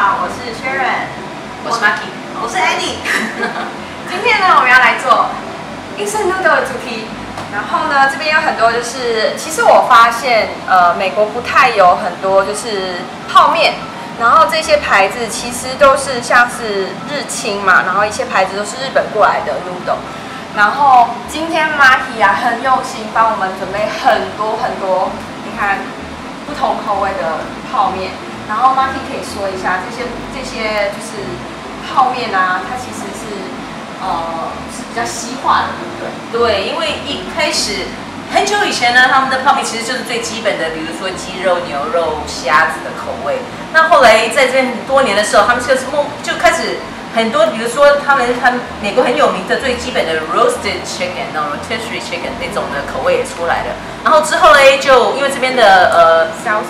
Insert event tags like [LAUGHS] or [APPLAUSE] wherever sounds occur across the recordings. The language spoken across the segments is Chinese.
好，我是 Sharon，我是 Maki，我是 Annie。[LAUGHS] 今天呢，我们要来做 instant noodle 的主题。然后呢，这边有很多，就是其实我发现，呃，美国不太有很多就是泡面。然后这些牌子其实都是像是日清嘛，然后一些牌子都是日本过来的 noodle。然后今天 Maki 啊很用心帮我们准备很多很多，你看不同口味的泡面。然后 Maki 可以说一下这些这些就是泡面啊，它其实是呃是比较西化的，对不对？对，因为一开始很久以前呢，他们的泡面其实就是最基本的，比如说鸡肉、牛肉、虾子的口味。那后来在这多年的时候，他们就是梦就开始很多，比如说他们他们美国很有名的最基本的 roasted chicken，那种 rotisserie chicken 那种的口味也出来了。然后之后呢，就因为这边的呃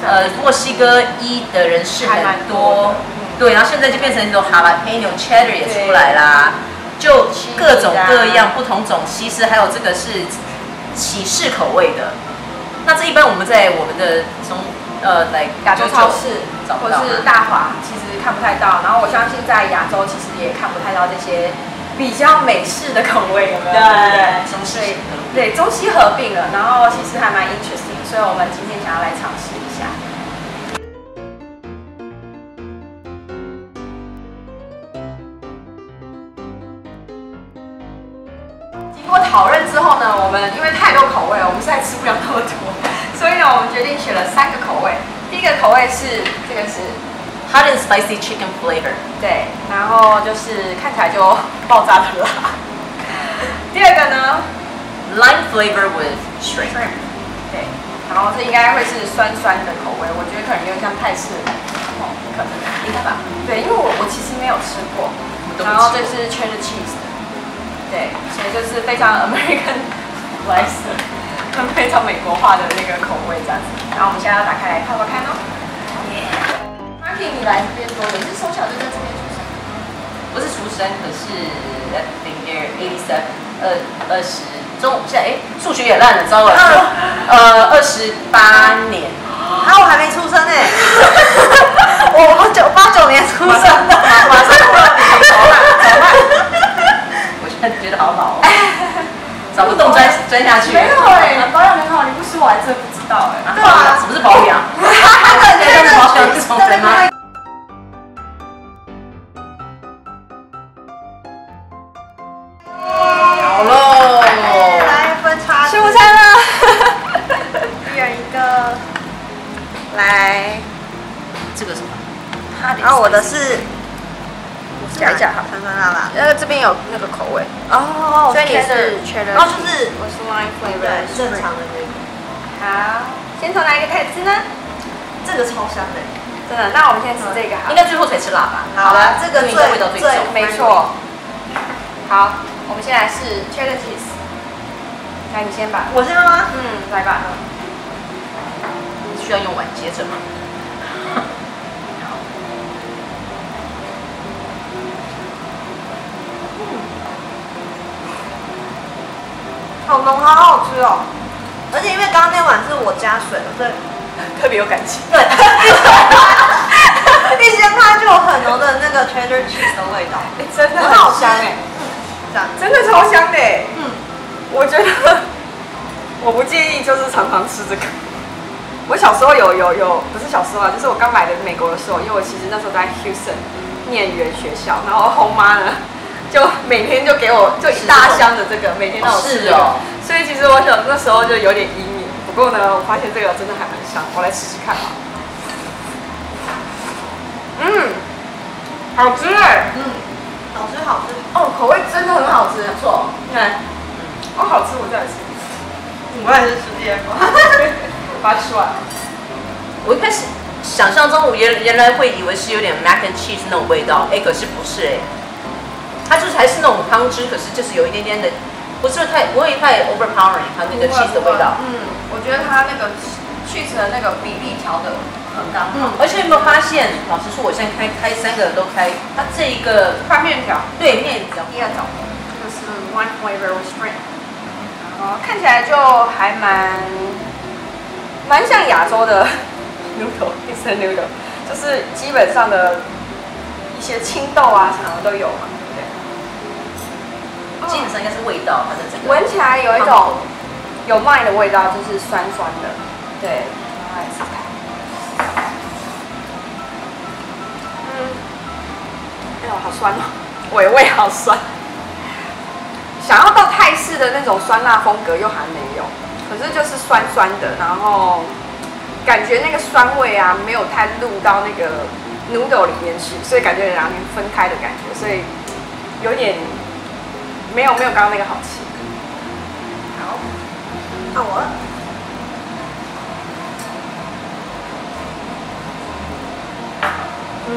呃墨西哥裔的人士很多，对，然后现在就变成那种 jalapeno cheddar 也出来啦，就各种各样不同种西式，还有这个是起士口味的。那这一般我们在我们的从呃来亚洲超市或者是大华其实看不太到，然后我相信在亚洲其实也看不太到这些比较美式的口味，有没有？对中西对中西合并了，然后其实还蛮 interesting，所以我们今天想要来尝试一下。经过讨论之后呢，我们因为太多口味了，我们实在吃不了那么多。所以呢，我们决定选了三个口味。口味是这个是 hot and spicy chicken flavor，对，然后就是看起来就爆炸的辣。[LAUGHS] 第二个呢，lime flavor with shrimp，对，然后这应该会是酸酸的口味，我觉得可能有点像泰式哦，可能应该吧。对，因为我我其实没有吃过。然后这是 cheddar cheese，对，所以就是非常 American [LAUGHS] flavor。非常美国化的那个口味这样子，然后我们现在要打开来泡泡看哦。你来这边多久？你是从小就在这边出生？不是出生，可是 year eighty seven，二二十中，现在哎，数学也烂了，糟了。呃，二十八年。啊，我还没出生呢。我我九八九年出生的，马上就要你头了，怎么办？[LAUGHS] 我现在觉得好老找不动钻钻下去。没有哎，保养很好，你不说我还真不知道哎。对啊，什么是保养？对对对，保养是从什么？好喽，来分叉，吃午餐了。[LAUGHS] 一人一个，来，这个什么？然后我的是。讲一下好，酸酸辣辣。呃，这边有那个口味哦，所以你是确认，哦，就是我是 lime flavor，正常的那个。好，先从哪一个开始吃呢？这个超香的，真的。那我们先吃这个好，应该最后才吃辣吧？好了，这个最味道最重，没错。好，我们先来试 cheddar cheese。来，你先吧。我先吗？嗯，来吧。需要用碗接着吗？好浓，好好吃哦！而且因为刚刚那碗是我加水的，所以特别有感情。对，一掀开就有很浓的那个 cheddar cheese 的味道，欸、真的很好香哎！这样真的超香的哎！嗯，我觉得 [LAUGHS] 我不介意，就是常常吃这个。我小时候有有有，不是小时候啊，就是我刚来的美国的时候，因为我其实那时候在 Houston 念语言学校，然后后妈呢。就每天就给我就一大箱的这个，每天让我吃哦。所以其实我想那时候就有点阴影。不过呢，我发现这个真的还蛮香，我来试试看吧。嗯，好吃哎。嗯，好吃好吃。哦，口味真的很好吃，不错。对，哦，好吃，我再来吃。我也是吃第二个，[LAUGHS] 把它吃完。我一开始想象中，我原原来会以为是有点 mac and cheese 那种味道，哎，可是不是哎。它就是还是那种汤汁，可是就是有一点点的，不是太不会太 overpowering，它那个 cheese 的味道。嗯，我觉得它那个 cheese 的那个比例调的很刚好。嗯，而且有没有发现？老实说，我现在开开三个都开，它这一个宽面条，对面条第二种，就是 one flavor 后看起来就还蛮蛮像亚洲的 [LAUGHS] noodle，就是基本上的一些青豆啊什么都有嘛，对不对？基本上应该是味道，它的整个闻起来有一种有麦的味道，就是酸酸的，对。嗯，哎呦，好酸哦，[LAUGHS] 尾味好酸。想要到泰式的那种酸辣风格又还没有，可是就是酸酸的，然后感觉那个酸味啊没有太入到那个 noodle 里面去，所以感觉两边分开的感觉，所以有点没有没有刚刚那个好吃。好，那我，嗯。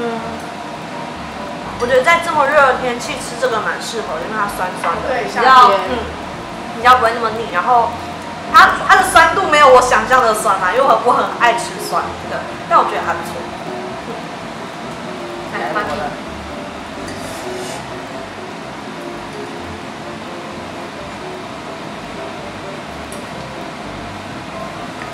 我觉得在这么热的天气吃这个蛮适合的，因为它酸酸的，比较嗯，比较不会那么腻。然后它它的酸度没有我想象的酸嘛，因为我我很爱吃酸的，但我觉得还不错。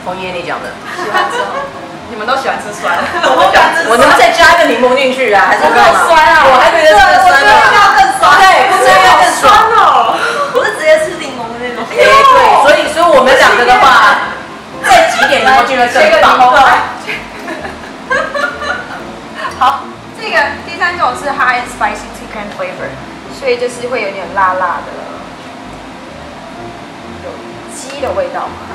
枫叶你讲的，喜欢吃哦。你们都喜欢吃酸，我不喜欢吃。我能不能再加一个柠檬进去啊？还是够酸啊？我还觉得这个酸要更酸，对，这个要更酸哦。我是直接吃柠檬的那种。哎，对，所以所以我们两个的话，再挤点柠檬进去更棒。好，这个第三种是 high and spicy chicken flavor，所以就是会有点辣辣的，有鸡的味道嘛。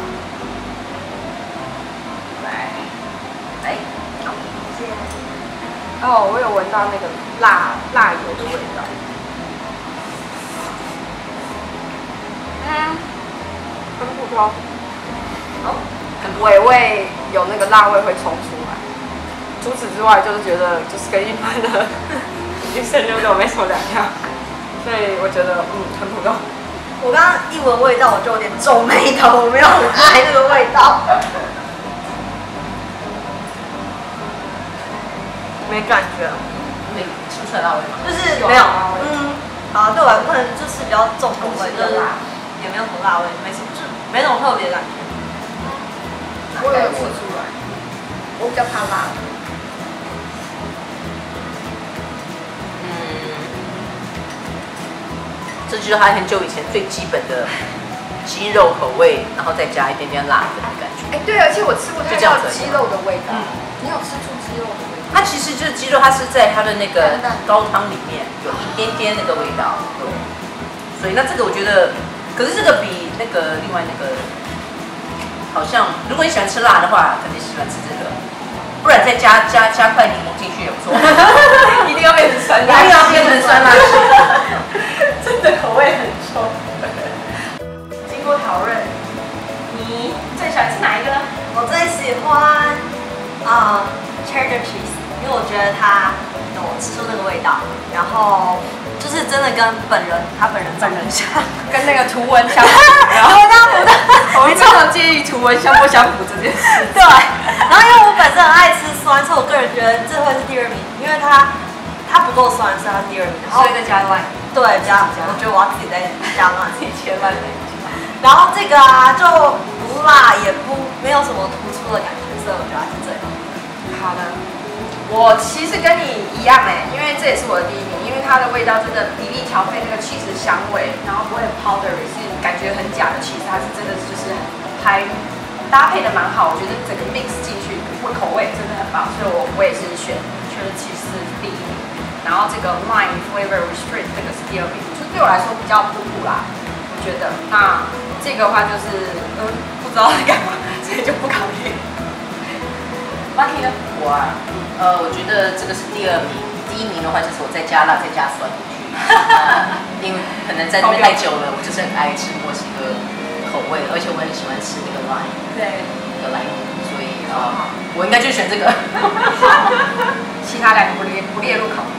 哦，我有闻到那个辣辣油的味道。嗯，很普通。哦，很尾味有那个辣味会冲出来。除此之外，就是觉得就是跟一般的 [LAUGHS] 鱼生牛肉没什么两样。所以我觉得嗯很普通。我刚刚一闻味道，我就有点皱眉头，我没有很爱那个味道。没感觉，没吃不出来辣味吗？就是没有，嗯，啊，对我可能就是比较重口味的辣，也没有什么辣味，没什么，就没什么特别的感觉。我有吃出来，我比较怕辣。嗯，这就是他很久以前最基本的鸡肉口味，然后再加一点点辣的感觉。哎，对，而且我吃不太到鸡肉的味道。你有吃出鸡肉的味道？它其实就是鸡肉，它是在它的那个高汤里面有一点点那个味道，对。所以那这个我觉得，可是这个比那个另外那个，好像如果你喜欢吃辣的话，肯定喜欢吃这个，不然再加加加块柠檬进去也不错。一定要变成酸辣，一定要变成酸辣鸡，真 [LAUGHS] 的口味很重。经过讨论，你最喜欢吃哪一个呢？我最喜欢啊、uh,，cheddar cheese。因为我觉得它有吃出那个味道，然后就是真的跟本人他本人本人像，[LAUGHS] 跟那个图文相符。[LAUGHS] [LAUGHS] 我们经常介意图文相不相符这件事。对，然后因为我本身很爱吃酸，所以我个人觉得这会是第二名，因为它它不够酸，所以它是第二名。所以再加辣。对，加加。我觉得我要自己再加辣，自己切辣一点。然后这个啊，就不辣也不没有什么突出的感觉，所以我觉得是最好。好的。我其实跟你一样哎，因为这也是我的第一名，因为它的味道真的比例调配那个起司香味，然后不会 powdery，是感觉很假的起司，它是真的就是还搭配的蛮好，我觉得整个 mix 进去，我口味真的很棒，所以我我也是选全是起司第一名，然后这个 lime flavor restrict 这个是第二名，就对我来说比较普普啦，我觉得那这个话就是嗯不知道在干嘛，所以就不考虑。我啊。呃，我觉得这个是第二名，第一名的话就是我再加辣再加酸进去，呃，因为可能在那边太久了，我就是很爱吃墨西哥口味，而且我很喜欢吃那个 lime，对，那个 lime，所以呃，我应该就选这个，[LAUGHS] [LAUGHS] 其他两个不列不列入考虑。